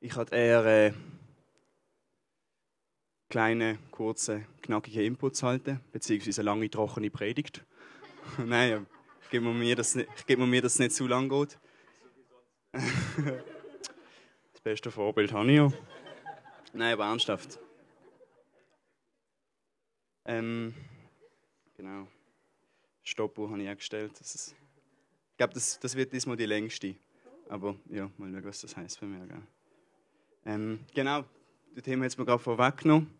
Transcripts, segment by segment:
Ich hatte eher äh, kleine, kurze, knackige Inputs halten, beziehungsweise eine lange, trockene Predigt. Nein, ich gebe mir, dass es nicht zu lang geht. das beste Vorbild habe ich ja. Nein, aber ernsthaft. Ähm, genau. Stoppuhr habe ich auch gestellt. Das ist, ich glaube, das, das wird diesmal die längste. Aber ja, mal schauen, was das heißt für mich. Ähm, genau, das Thema hat es mir gerade vorweggenommen.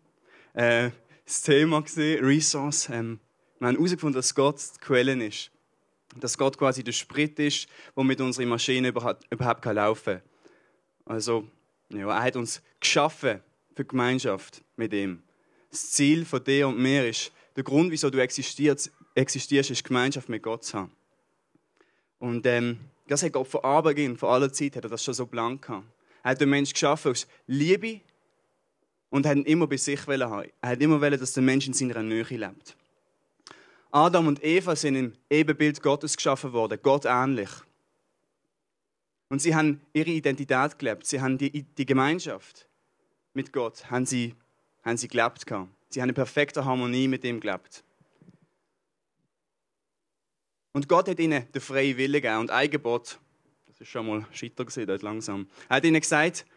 Äh, das Thema gesehen, Resource. Ähm, wir haben herausgefunden, dass Gott die Quelle ist. Dass Gott quasi der Sprit ist, womit unsere Maschine überhaupt, überhaupt laufen kann. Also, ja, er hat uns geschaffen für die Gemeinschaft mit ihm. Das Ziel von dir und mir ist, der Grund, wieso du existierst, existierst ist Gemeinschaft mit Gott zu haben. Und ähm, das hat Gott von Anbeginn, von aller Zeit, hat er das schon so blank gehabt. Hat den Menschen geschaffen aus Liebe und hat ihn immer bei sich haben. Er hat immer wollen, dass der Mensch in seiner Nähe lebt. Adam und Eva sind im Ebenbild Gottes geschaffen worden, Gott ähnlich. Und sie haben ihre Identität gelebt. Sie haben die, die Gemeinschaft mit Gott haben sie, haben sie gelebt. Sie haben in perfekter Harmonie mit ihm gelebt. Und Gott hat ihnen den freien Willen gegeben und ein Gebot, das ist schon mal scheiter gesehen dort langsam, er hat ihnen gesagt,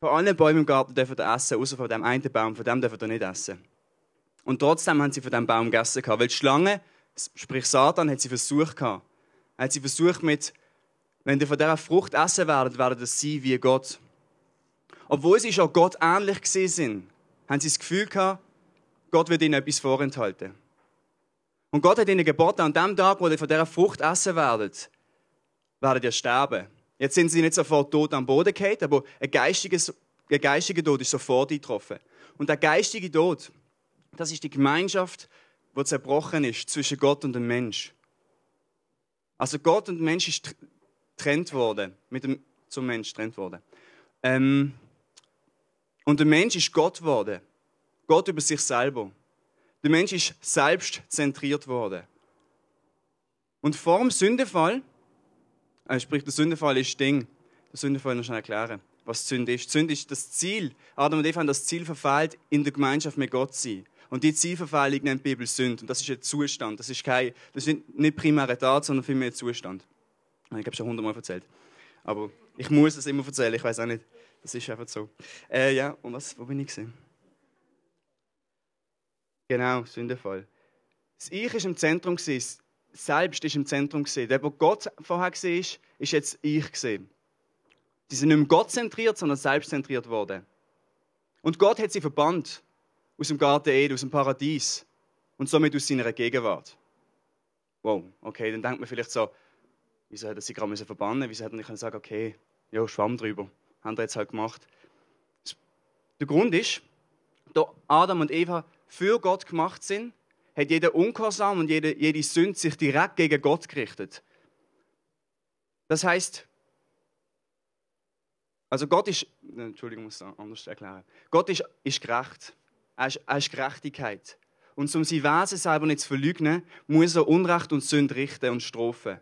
von allen Bäumen im Garten dürfen ihr essen, außer von dem einen Baum, von dem dürfen ihr nicht essen. Und trotzdem haben sie von dem Baum gegessen, weil die Schlange, sprich Satan, hat sie versucht, hat sie versucht mit, wenn ihr von dieser Frucht essen werdet, werdet ihr sie wie Gott. Obwohl sie schon Gott ähnlich sind, haben sie das Gefühl gehabt, Gott wird ihnen etwas vorenthalten. Und Gott hat ihnen geboten, an dem Tag, wo ihr von dieser Frucht essen werdet, werdet ihr sterben. Jetzt sind sie nicht sofort tot am Boden gefallen, aber ein geistiger, ein geistiger Tod ist sofort eingetroffen. Und der geistige Tod, das ist die Gemeinschaft, die zerbrochen ist zwischen Gott und dem Mensch. Also Gott und Mensch ist getrennt worden, mit dem, zum Mensch getrennt worden. Ähm, und der Mensch ist Gott geworden. Gott über sich selber. Der Mensch ist selbst zentriert worden. Und vor dem Sündefall, äh, sprich, der Sündefall ist Ding. Der Sündefall noch schnell erklären, was Sünde ist. Sünde ist das Ziel. Adam und Eva haben das Ziel verfehlt, in der Gemeinschaft mit Gott zu sein. Und die Zielverfehlung nennt die Bibel Sünde. Und das ist ein Zustand. Das ist, kein, das ist nicht primäre Tat, sondern vielmehr ein Zustand. Ich habe schon hundertmal erzählt. Aber ich muss es immer erzählen. Ich weiß auch nicht. Das ist einfach so. Äh, ja, und was, wo bin ich gesehen? Genau, Sündenfall. Das Ich ist im Zentrum gewesen. Selbst ist im Zentrum gesehen. Der, wo Gott vorher gesehen ist, ist jetzt Ich gesehen. Sie sind nicht mehr Gott zentriert, sondern selbstzentriert worden. Und Gott hat sie verbannt aus dem Garten Eden, aus dem Paradies und somit aus seiner Gegenwart. Wow, okay, dann denkt man vielleicht so, wieso hat er sie gerade verbannen Wieso hat er nicht sagen okay, ja, schwamm drüber. Haben wir jetzt halt gemacht. Der Grund ist, da Adam und Eva für Gott gemacht sind, hat jeder Ungehorsam und jede, jede Sünde sich direkt gegen Gott gerichtet. Das heißt, also Gott ist, Entschuldigung, ich muss es anders erklären. Gott ist, ist gerecht. Er ist, er ist Gerechtigkeit. Und um sein Wesen selber nicht zu verleugnen, muss er Unrecht und Sünde richten und strafen.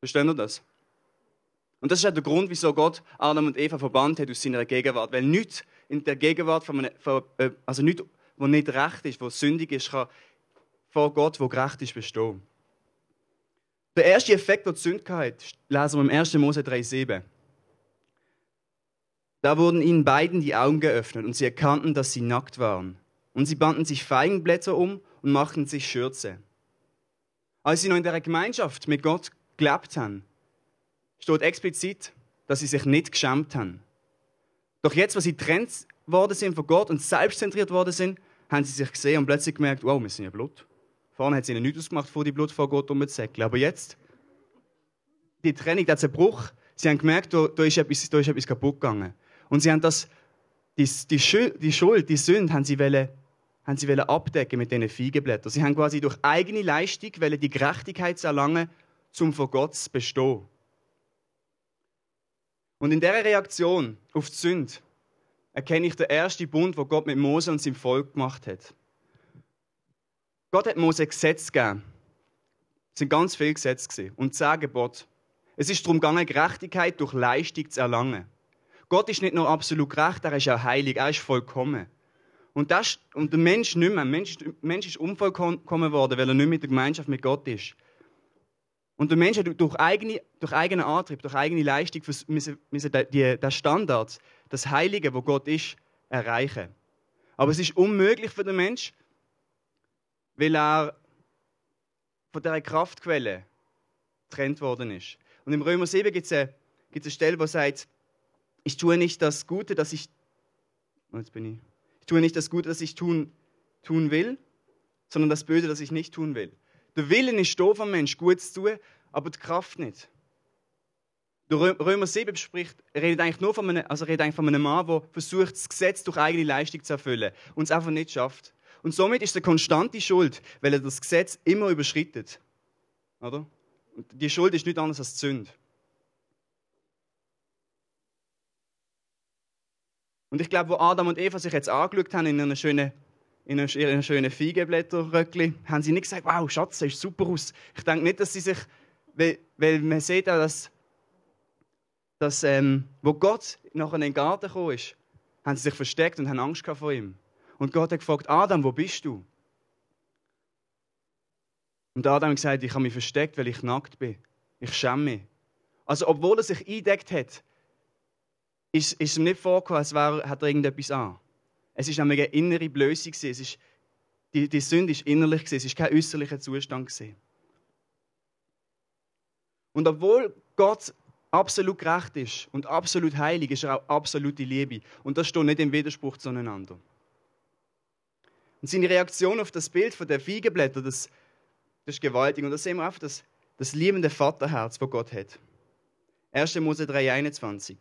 Verstehen ihr das? Und das ist auch der Grund, wieso Gott Adam und Eva verbannt hat aus seiner Gegenwart. Weil nichts in der Gegenwart von, einem, äh, also nichts, was nicht recht ist, was sündig ist, kann vor Gott, wo gerecht ist, bestehen. Der erste Effekt, der die Sünde hatte, lesen wir im 1. Mose 3,7. Da wurden ihnen beiden die Augen geöffnet und sie erkannten, dass sie nackt waren. Und sie banden sich Feigenblätter um und machten sich Schürze. Als sie noch in der Gemeinschaft mit Gott gelebt haben, steht explizit, dass sie sich nicht geschämt haben. Doch jetzt, wo sie getrennt worden sind von Gott und selbstzentriert worden sind, haben sie sich gesehen und plötzlich gemerkt, wow, wir sind ja Blut. Vorne hat es ihnen nichts ausgemacht, vor die Blut vor Gott umzusäckeln. Aber jetzt, die Trennung, der Zerbruch, sie haben gemerkt, da, da, ist, etwas, da ist etwas kaputt gegangen. Und sie haben das, die, die, die Schuld, die Sünde, haben sie, wollen, haben sie wollen abdecken mit diesen Feigenblättern. Sie haben quasi durch eigene Leistung wollen die Gerechtigkeit erlangen, um vor Gott zu bestehen. Und in dieser Reaktion auf die Sünde erkenne ich den ersten Bund, wo Gott mit Mose und seinem Volk gemacht hat. Gott hat Mose Gesetze gegeben. Es sind ganz viele Gesetze gewesen. und zehn Gebote. Es ist darum gegangen, Gerechtigkeit durch Leistung zu erlangen. Gott ist nicht nur absolut gerecht, er ist auch heilig, er ist vollkommen. Und, das, und der Mensch nicht mehr. Der Mensch, der Mensch ist unvollkommen worden, weil er nicht mit der Gemeinschaft mit Gott ist. Und der Mensch hat durch, eigene, durch eigenen Antrieb, durch eigene Leistung müssen, den Standard, das Heilige, wo Gott ist, erreichen. Aber es ist unmöglich für den Mensch, weil er von dieser Kraftquelle getrennt worden ist. Und im Römer 7 gibt es eine, eine Stelle, wo sagt, ich tue nicht das Gute, das ich, oh, jetzt bin ich, ich tue nicht das Gute, das ich tun, tun will, sondern das Böse, das ich nicht tun will. Der Willen ist da vom Mensch, gut zu tun, aber die Kraft nicht. Der Römer 7 spricht, redet eigentlich nur von einem, also redet eigentlich von einem Mann, der versucht, das Gesetz durch eigene Leistung zu erfüllen und es einfach nicht schafft. Und somit ist er konstante Schuld, weil er das Gesetz immer überschreitet. Oder? Und die Schuld ist nichts anderes als die Sünde. Und ich glaube, wo Adam und Eva sich jetzt angeschaut haben in einer schönen in einem schönen Feigenblätterröckli, haben sie nicht gesagt, wow, Schatz, das sieht super aus. Ich denke nicht, dass sie sich, weil, man sieht auch, dass, dass ähm, wo Gott nachher in den Garten gekommen ist, haben sie sich versteckt und haben Angst vor ihm. Und Gott hat gefragt, Adam, wo bist du? Und Adam hat gesagt, ich habe mich versteckt, weil ich nackt bin. Ich schäme mich. Also, obwohl er sich eingedeckt hat, ist, ist ihm nicht vorgekommen, als wäre, hat er irgendetwas an. Es ist nämlich eine innere Blöße. Es ist, die, die Sünde ist innerlich. Es ist kein äußerlicher Zustand. Und obwohl Gott absolut gerecht ist und absolut heilig, ist er auch absolute Liebe. Und das steht nicht im Widerspruch zueinander. Und seine Reaktion auf das Bild von der Feigenblätter, das, das ist gewaltig. Und da sehen wir einfach das, das liebende Vaterherz, das Gott hat. 1. Mose 3,21.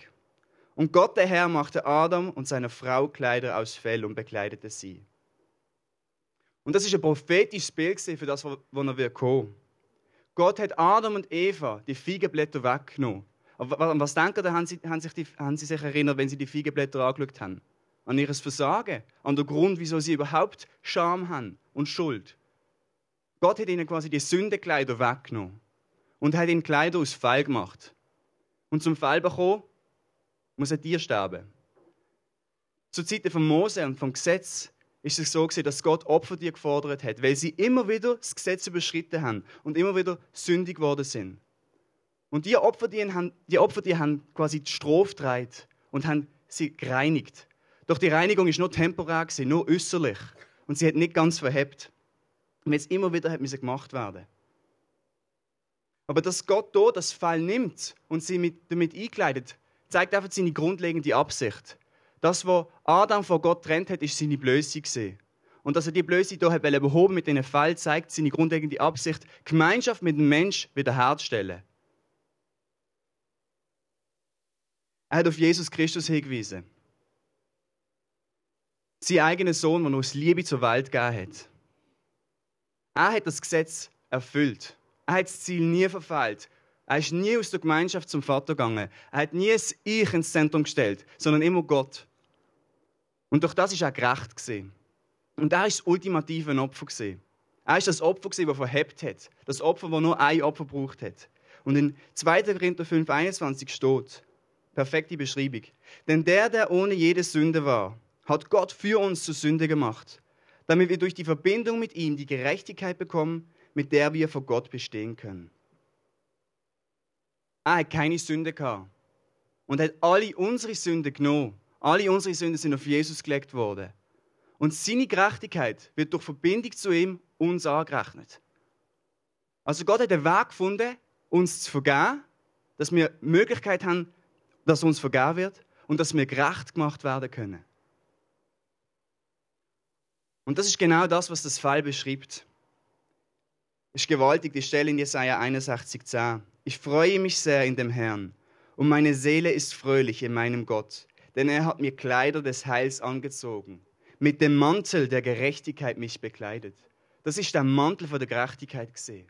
Und Gott der Herr machte Adam und seiner Frau Kleider aus Fell und bekleidete sie. Und das ist ein prophetisches Bild für das, was er wird kommen. Gott hat Adam und Eva die Feigenblätter weggenommen. Aber was denken da haben sie, haben, sich die, haben sie sich erinnert, wenn sie die Feigenblätter angeschaut haben? An ihr Versagen, an den Grund, wieso sie überhaupt Scham haben und Schuld. Gott hat ihnen quasi die Sündekleider weggenommen und hat ihnen Kleider aus Fell gemacht. Und zum Fall bekommen muss ein Tier sterben. Zur Zeit von Mose und vom Gesetz ist es so dass Gott Opfer gefordert hat, weil sie immer wieder das Gesetz überschritten haben und immer wieder sündig geworden sind. Und die Opfer, die haben, die Opfer, die haben quasi die Strophe gedreht und haben sie gereinigt. Doch die Reinigung ist nur temporär gewesen, nur äußerlich und sie hat nicht ganz verhebt. Und jetzt immer wieder hat sie gemacht werden. Aber dass Gott da das Fall nimmt und sie mit, damit einkleidet, zeigt einfach seine grundlegende Absicht. Das, was Adam von Gott trennt hat, ist seine Blöße. Und dass er die Blöße hier behoben mit diesem Fall, zeigt seine grundlegende Absicht, Gemeinschaft mit dem Mensch wiederherzustellen. Er hat auf Jesus Christus hingewiesen. Sein eigener Sohn, der aus Liebe zur Welt gegeben hat. Er hat das Gesetz erfüllt. Er hat das Ziel nie verfehlt. Er ist nie aus der Gemeinschaft zum Vater gegangen. Er hat nie das Ich ins Zentrum gestellt, sondern immer Gott. Und durch das ist er gerecht gesehen. Und er ist das ultimative Opfer gesehen. Er ist das Opfer gesehen, das verhebt hat. Das Opfer, das nur ein Opfer braucht hat. Und in 2. Korinther 5, 21 steht, perfekte Beschreibung. Denn der, der ohne jede Sünde war, hat Gott für uns zur Sünde gemacht, damit wir durch die Verbindung mit ihm die Gerechtigkeit bekommen, mit der wir vor Gott bestehen können. Er hat keine Sünde gehabt. Und hat alle unsere Sünden genommen. Alle unsere Sünden sind auf Jesus gelegt worden. Und seine Gerechtigkeit wird durch Verbindung zu ihm uns angerechnet. Also Gott hat einen Weg gefunden, uns zu vergeben, dass wir die Möglichkeit haben, dass uns vergeben wird und dass wir gerecht gemacht werden können. Und das ist genau das, was das Fall beschreibt. Es ist gewaltig, die Stelle in Jesaja 61,10. Ich freue mich sehr in dem Herrn und meine Seele ist fröhlich in meinem Gott, denn er hat mir Kleider des Heils angezogen, mit dem Mantel der Gerechtigkeit mich bekleidet. Das ist der Mantel von der Gerechtigkeit gesehen.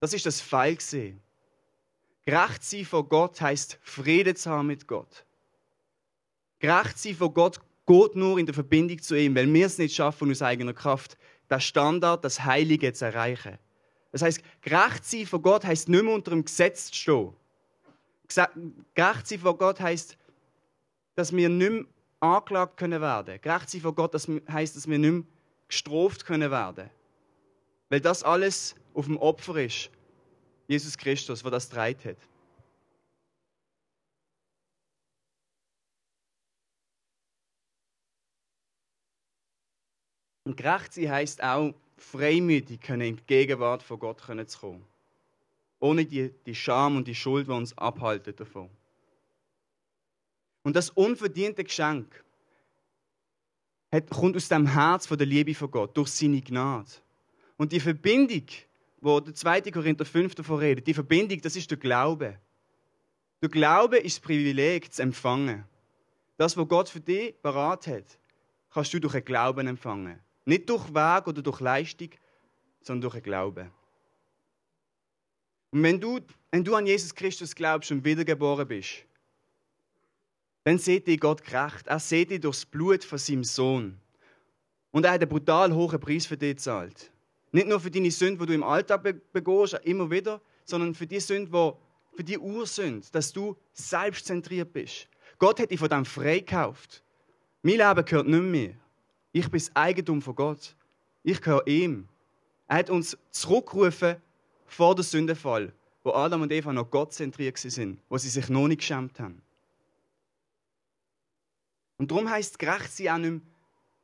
Das ist das Pfeil gesehen. Gerecht sein vor Gott heißt Friede zu haben mit Gott. Gerecht sein vor Gott geht nur in der Verbindung zu ihm, weil wir es nicht schaffen, aus eigener Kraft, das Standard, das Heilige zu erreichen. Das heißt, gerecht sein vor Gott heißt nicht mehr unter dem Gesetz stehen. Gerecht sein vor Gott heißt, dass wir nicht mehr angeklagt können werden. Gerecht sein vor Gott heißt, dass wir nicht mehr gestraft können werden. Weil das alles auf dem Opfer ist. Jesus Christus, der das dreit hat. Und gerecht sein heisst auch, freimütig können in die Gegenwart von Gott zu kommen. Ohne die, die Scham und die Schuld, die uns abhalten davon. Und das unverdiente Geschenk hat, kommt aus dem Herz von der Liebe von Gott, durch seine Gnade. Und die Verbindung, wo der 2. Korinther 5 davon redet, die Verbindung, das ist der Glaube. Der Glaube ist das Privileg zu empfangen. Das, was Gott für dich parat hat, kannst du durch den Glauben empfangen. Nicht durch Weg oder durch Leistung, sondern durch den Glauben. Und wenn du, wenn du an Jesus Christus glaubst und wiedergeboren bist, dann sieht dich Gott gerecht. Er sieht dich durchs Blut von seinem Sohn. Und er hat einen brutal hohen Preis für dich gezahlt. Nicht nur für deine Sünde, die du im Alltag begehst, immer wieder, sondern für die Sünde, die, für die Ursünde, dass du selbstzentriert bist. Gott hat dich von dem freikauft. Mein Leben gehört nicht mehr. Ich bin das Eigentum von Gott. Ich gehöre ihm. Er hat uns zurückgerufen vor dem Sündenfall, wo Adam und Eva noch Gott zentriert sind, wo sie sich noch nicht geschämt haben. Und darum heißt gerecht sein auch nicht mehr,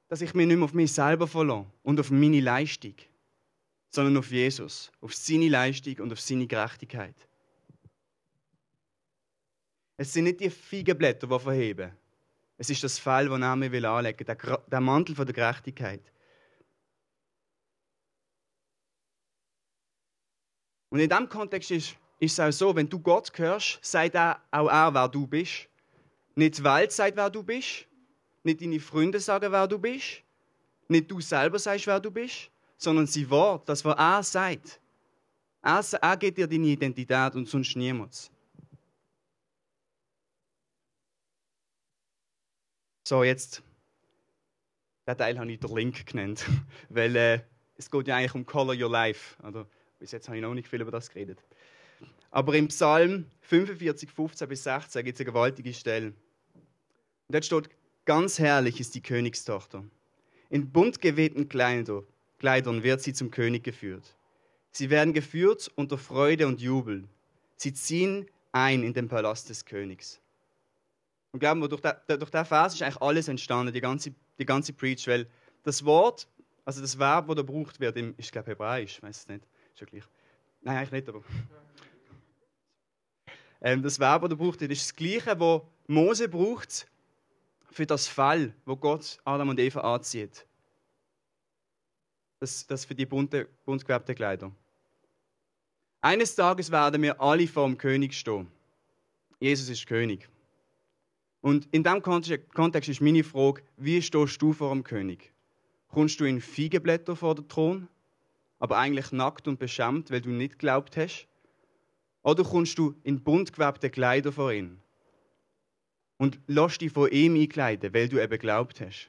dass ich mich nicht mehr auf mich selber verlasse und auf meine Leistung, sondern auf Jesus, auf seine Leistung und auf seine Gerechtigkeit. Es sind nicht die Feigenblätter, die verheben, es ist das Fell, das er mir anlegen will, der, Mantel der Gerechtigkeit. Und in diesem Kontext ist, ist es auch so, wenn du Gott hörst, sagt er auch er, wer du bist. Nicht die Welt sagt, wer du bist. Nicht deine Freunde sagen, wer du bist. Nicht du selber sagst, wer du bist. Sondern sein Wort, das, was er sagt. Er, er gibt dir deine Identität und sonst niemand. So, jetzt, den Teil habe ich den Link genannt, weil äh, es geht ja eigentlich um Color Your Life. Also, bis jetzt habe ich noch nicht viel über das geredet. Aber im Psalm 45, 15 bis 16 gibt es eine gewaltige Stelle. Und dort steht, ganz herrlich ist die Königstochter. In bunt gewebten Kleidern wird sie zum König geführt. Sie werden geführt unter Freude und Jubel. Sie ziehen ein in den Palast des Königs. Und glauben wir, durch, diesen Vers ist eigentlich alles entstanden, die ganze, die ganze Preach, weil das Wort, also das Verb, das da gebraucht wird, im, ist glaube Hebräisch, ich weiß es nicht, ist ja gleich. Nein, eigentlich nicht, aber... Ähm, das Verb, das da gebraucht wird, ist das gleiche, was Mose braucht für das Fall, wo Gott Adam und Eva anzieht. Das, das für die bunte, bunt gewebte Kleider. Eines Tages werden wir alle vor dem König stehen. Jesus ist König. Und in diesem Kontext ist meine Frage, wie stehst du vor dem König? Kommst du in Feigenblätter vor den Thron, aber eigentlich nackt und beschämt, weil du nicht glaubt hast? Oder kommst du in bunt gewebte Kleider vor ihn und lässt dich von ihm einkleiden, weil du eben glaubt hast?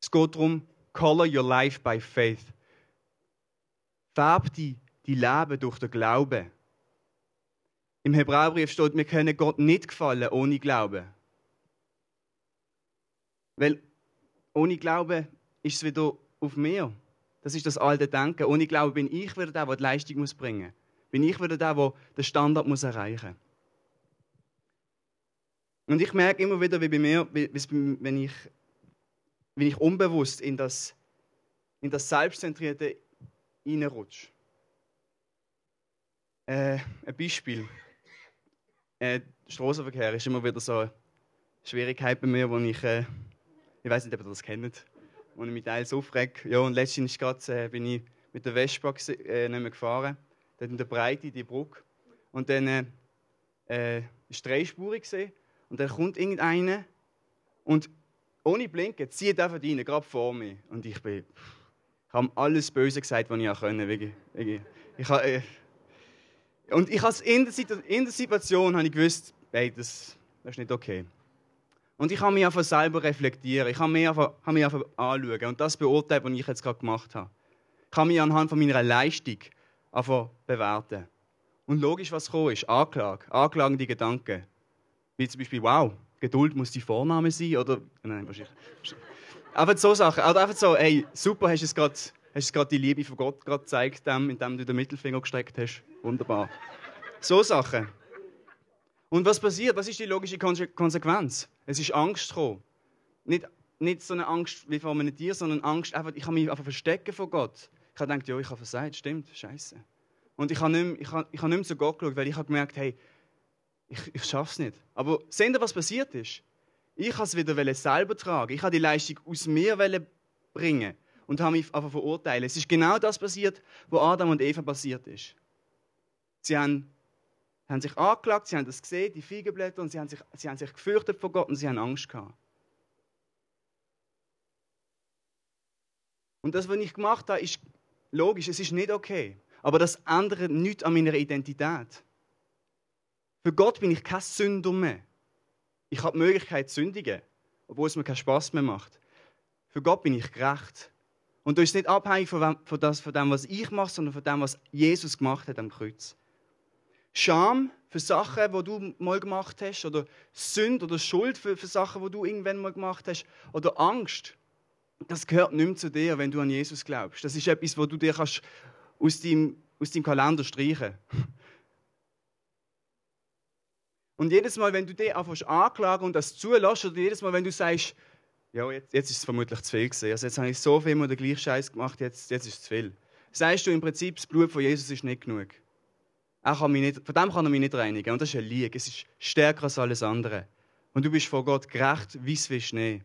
Es geht darum, color your life by faith. Färb die, die Leben durch den Glauben. Im Hebräerbrief steht, wir können Gott nicht gefallen ohne Glauben. Weil ohne Glauben ist es wieder auf mir. Das ist das alte Denken. Ohne Glauben bin ich wieder der, der die Leistung muss bringen muss. Bin ich wieder der, der den Standard muss erreichen muss. Und ich merke immer wieder, wie bei mir, wenn ich, wenn ich unbewusst in das, in das Selbstzentrierte reinrutsche. Äh, ein Beispiel äh, Straßenverkehr ist immer wieder so eine Schwierigkeit bei mir, wo ich, äh, ich weiß nicht, ob ihr das kennt, wo ich mich teils aufrege. Ja, und letztens äh, bin ich mit der Vespa äh, nicht mehr gefahren, dort in der Breite, die Brücke. Und dann äh, äh, ist dreispurig gesehen und dann kommt irgendeiner und ohne Blinken zieht einfach rein, gerade vor mir. Und ich bin, ich habe alles Böse gesagt, was ich auch können. Ich, ich, ich, ich, und ich in, der in der Situation habe ich gewusst, hey, das, das ist nicht okay. Und ich habe mich einfach selber reflektieren. Ich habe mich einfach, habe mich einfach anschauen und das beurteilen, was ich jetzt gerade gemacht habe. Ich kann mich anhand von meiner Leistung einfach bewerten. Und logisch, was gekommen ist, Anklage, anklagende Gedanken. Wie zum Beispiel, wow, Geduld muss die Vorname sein, oder? Nein, wahrscheinlich. Einfach so Sachen. Oder einfach so, hey, super, hast du es gerade die Liebe von Gott gerade gezeigt, indem du den Mittelfinger gestreckt hast. Wunderbar. So Sachen. Und was passiert? Was ist die logische Konsequenz? Es ist Angst gekommen. Nicht, nicht so eine Angst wie vor einem Tier, sondern Angst, einfach, ich kann mich einfach verstecken vor Gott. Ich habe gedacht, ja, ich habe versagt, stimmt, scheiße. Und ich habe nicht, mehr, ich habe, ich habe nicht mehr zu Gott geschaut, weil ich habe gemerkt, hey, ich, ich schaffe es nicht. Aber seht ihr, was passiert ist? Ich habe es wieder selber tragen. Ich habe die Leistung aus mir bringen und habe mich einfach verurteilt. Es ist genau das passiert, was Adam und Eva passiert ist. Sie haben haben sich angeklagt, sie haben das gesehen, die Feigenblätter, und sie haben sich, sie haben sich gefürchtet vor Gott und sie haben Angst gehabt. Und das, was ich gemacht habe, ist logisch, es ist nicht okay. Aber das ändert nichts an meiner Identität. Für Gott bin ich kein Sünder mehr. Ich habe die Möglichkeit zu sündigen, obwohl es mir keinen Spaß mehr macht. Für Gott bin ich gerecht. Und das ist nicht abhängig von dem, von dem, was ich mache, sondern von dem, was Jesus gemacht hat am Kreuz. Scham für Sachen, die du mal gemacht hast, oder Sünde oder Schuld für, für Sachen, die du irgendwann mal gemacht hast, oder Angst, das gehört nicht mehr zu dir, wenn du an Jesus glaubst. Das ist etwas, wo du dir kannst aus deinem, aus deinem Kalender streichen Und jedes Mal, wenn du dich anfängst anklagen und das zulässt, oder jedes Mal, wenn du sagst, ja, jetzt, jetzt ist es vermutlich zu viel gewesen. Also jetzt habe ich so viel mal den gleichen Scheiß gemacht, jetzt, jetzt ist es zu viel. Sagst du im Prinzip, das Blut von Jesus ist nicht genug. Er kann mich nicht, von dem kann er mich nicht reinigen. Und das ist eine Liege. Es ist stärker als alles andere. Und du bist vor Gott gerecht, wie wie Schnee.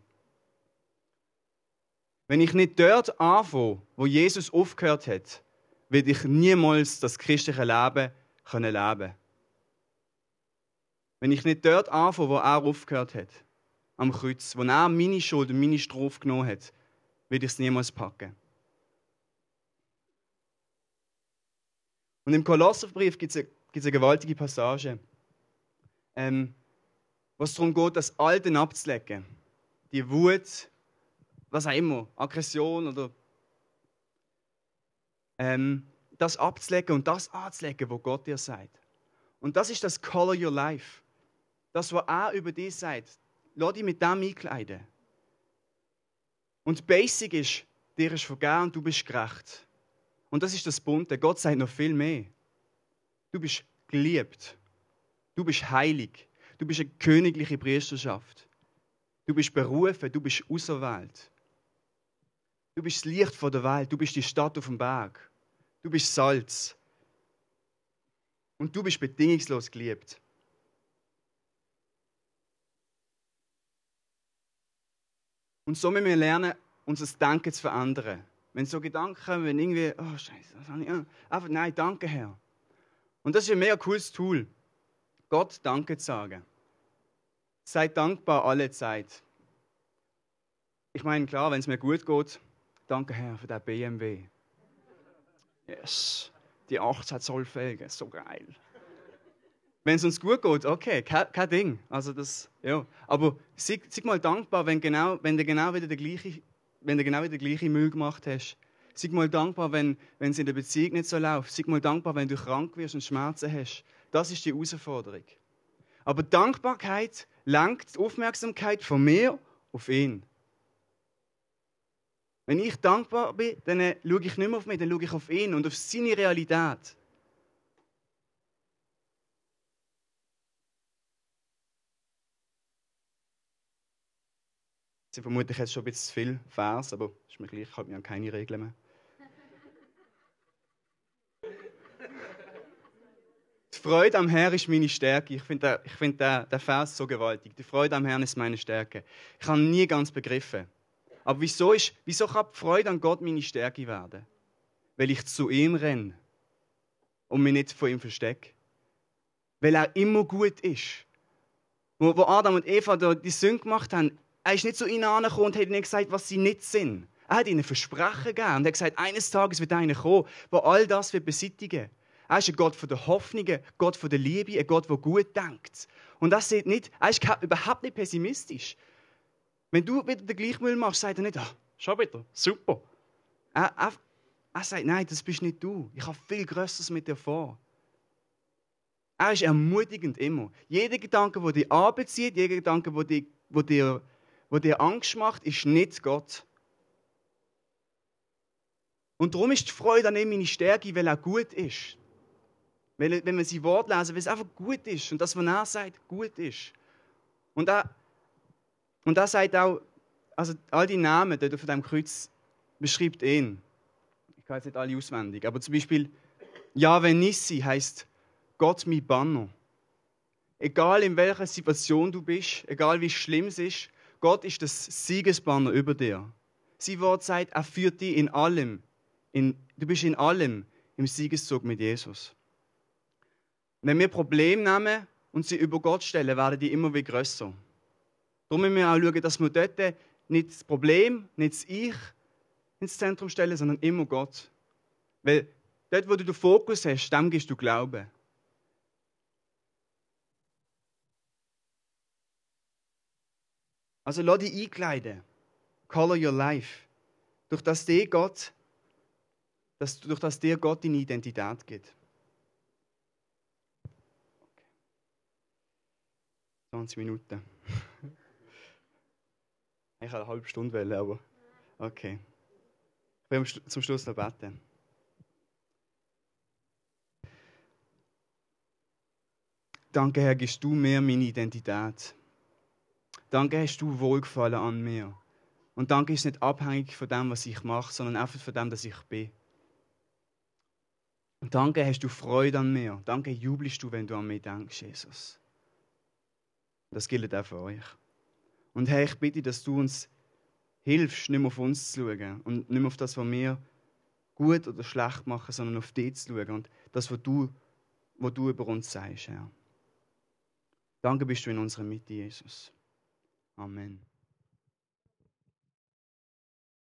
Wenn ich nicht dort anfange, wo Jesus aufgehört hat, werde ich niemals das christliche Leben können leben. Wenn ich nicht dort anfange, wo er aufgehört hat, am Kreuz, wo er meine Schuld und meine Strafe genommen hat, werde ich es niemals packen. Und im Kolosserbrief gibt es eine, gewaltige Passage, ähm, was darum geht, das Alte abzulegen. Die Wut, was auch immer, Aggression oder ähm, das abzulegen und das anzulegen, wo Gott dir sagt. Und das ist das Color Your Life. Das, was er über dich sagt. Lass dich mit dem einkleiden. Und basic ist, dir ist vergeben und du bist gerecht. Und das ist das Bunte. Gott sagt noch viel mehr. Du bist geliebt. Du bist heilig. Du bist eine königliche Priesterschaft. Du bist berufen. Du bist auserwählt. Du bist das Licht von der Welt. Du bist die Stadt auf dem Berg. Du bist Salz. Und du bist bedingungslos geliebt. Und so müssen wir lernen, unser Denken zu verändern. Wenn so Gedanken wenn irgendwie, oh Scheiße, was habe ich? Einfach, nein, danke Herr. Und das ist ein mega cooles Tool. Gott Danke zu sagen. Sei dankbar alle Zeit. Ich meine, klar, wenn es mir gut geht, danke Herr für den BMW. Yes, die 18 Zoll Felgen, so geil. Wenn es uns gut geht, okay, kein, kein, Ding. Also das, ja. Aber sei, mal dankbar, wenn, genau, wenn du genau wieder der gleiche wenn du genau wieder den gleichen Müll gemacht hast. Sei mal dankbar, wenn, wenn es in der Beziehung nicht so läuft. Sei mal dankbar, wenn du krank wirst und Schmerzen hast. Das ist die Herausforderung. Aber Dankbarkeit lenkt die Aufmerksamkeit von mir auf ihn. Wenn ich dankbar bin, dann schaue ich nicht mehr auf mich, dann schaue ich auf ihn und auf seine Realität. Sind vermutlich jetzt schon ein bisschen zu viel Vers, aber ist mir gleich, ich habe mir an keine Regeln mehr. Die Freude am Herrn ist meine Stärke. Ich finde den, find den, den Vers so gewaltig. Die Freude am Herrn ist meine Stärke. Ich habe nie ganz begriffen. Aber wieso, ist, wieso kann die Freude an Gott meine Stärke werden? Weil ich zu ihm renne und mich nicht von ihm verstecke. Weil er immer gut ist. Wo, wo Adam und Eva die Sünde gemacht haben, er ist nicht zu ihnen angekommen und hat ihnen gesagt, was sie nicht sind. Er hat ihnen Versprechen gegeben und hat gesagt, eines Tages wird einer kommen, der all das wird beseitigen. Er ist ein Gott von der Hoffnung, ein Gott von der Liebe, ein Gott, der gut denkt. Und das sieht nicht, er ist überhaupt nicht pessimistisch. Wenn du wieder den gleichen Müll machst, sagt er nicht, ah, schau wieder, super. Er, er, Er sagt, nein, das bist nicht du. Ich habe viel Größeres mit dir vor. Er ist ermutigend immer. Jeder Gedanke, der dich anbezieht, jeder Gedanke, der dir, der dir Angst macht, ist nicht Gott. Und darum ist die Freude an ihm meine Stärke, weil er gut ist. Weil, wenn wir sein Wort lesen, weil es einfach gut ist und das, was er sagt, gut ist. Und er, und er sagt auch, also all die Namen dort auf dem Kreuz beschreibt ihn. Ich kann jetzt nicht alle auswendig, aber zum Beispiel Yahweh Nissi heißt Gott mein Banner. Egal in welcher Situation du bist, egal wie schlimm es ist, Gott ist das Siegesbanner über dir. Sein Wort sagt, er führt dich in allem. In, du bist in allem im Siegeszug mit Jesus. Wenn wir Probleme nehmen und sie über Gott stellen, werden die immer wieder grösser. Darum müssen wir auch schauen, dass wir dort nicht das Problem, nicht das Ich ins Zentrum stellen, sondern immer Gott. Weil dort, wo du den Fokus hast, dem gibst du Glauben. Also lass dich einkleiden. Color your life. Durch das dir Gott, dass, durch das dir Gott deine Identität gibt. Okay. 20 Minuten. ich habe eine halbe Stunde wählen, aber okay. Ich will zum Schluss noch beten. Danke, Herr, gibst du mir meine Identität. Danke, hast du Wohlgefallen an mir. Und danke ist nicht abhängig von dem, was ich mache, sondern einfach von dem, dass ich bin. Und danke, hast du Freude an mir. Danke, jubelst du, wenn du an mich denkst, Jesus. Das gilt auch für euch. Und Herr, ich bitte, dass du uns hilfst, nicht mehr auf uns zu schauen und nicht mehr auf das, was wir gut oder schlecht machen, sondern auf dich zu schauen und das, was du, was du über uns sagst, Herr. Danke bist du in unserer Mitte, Jesus. Amen.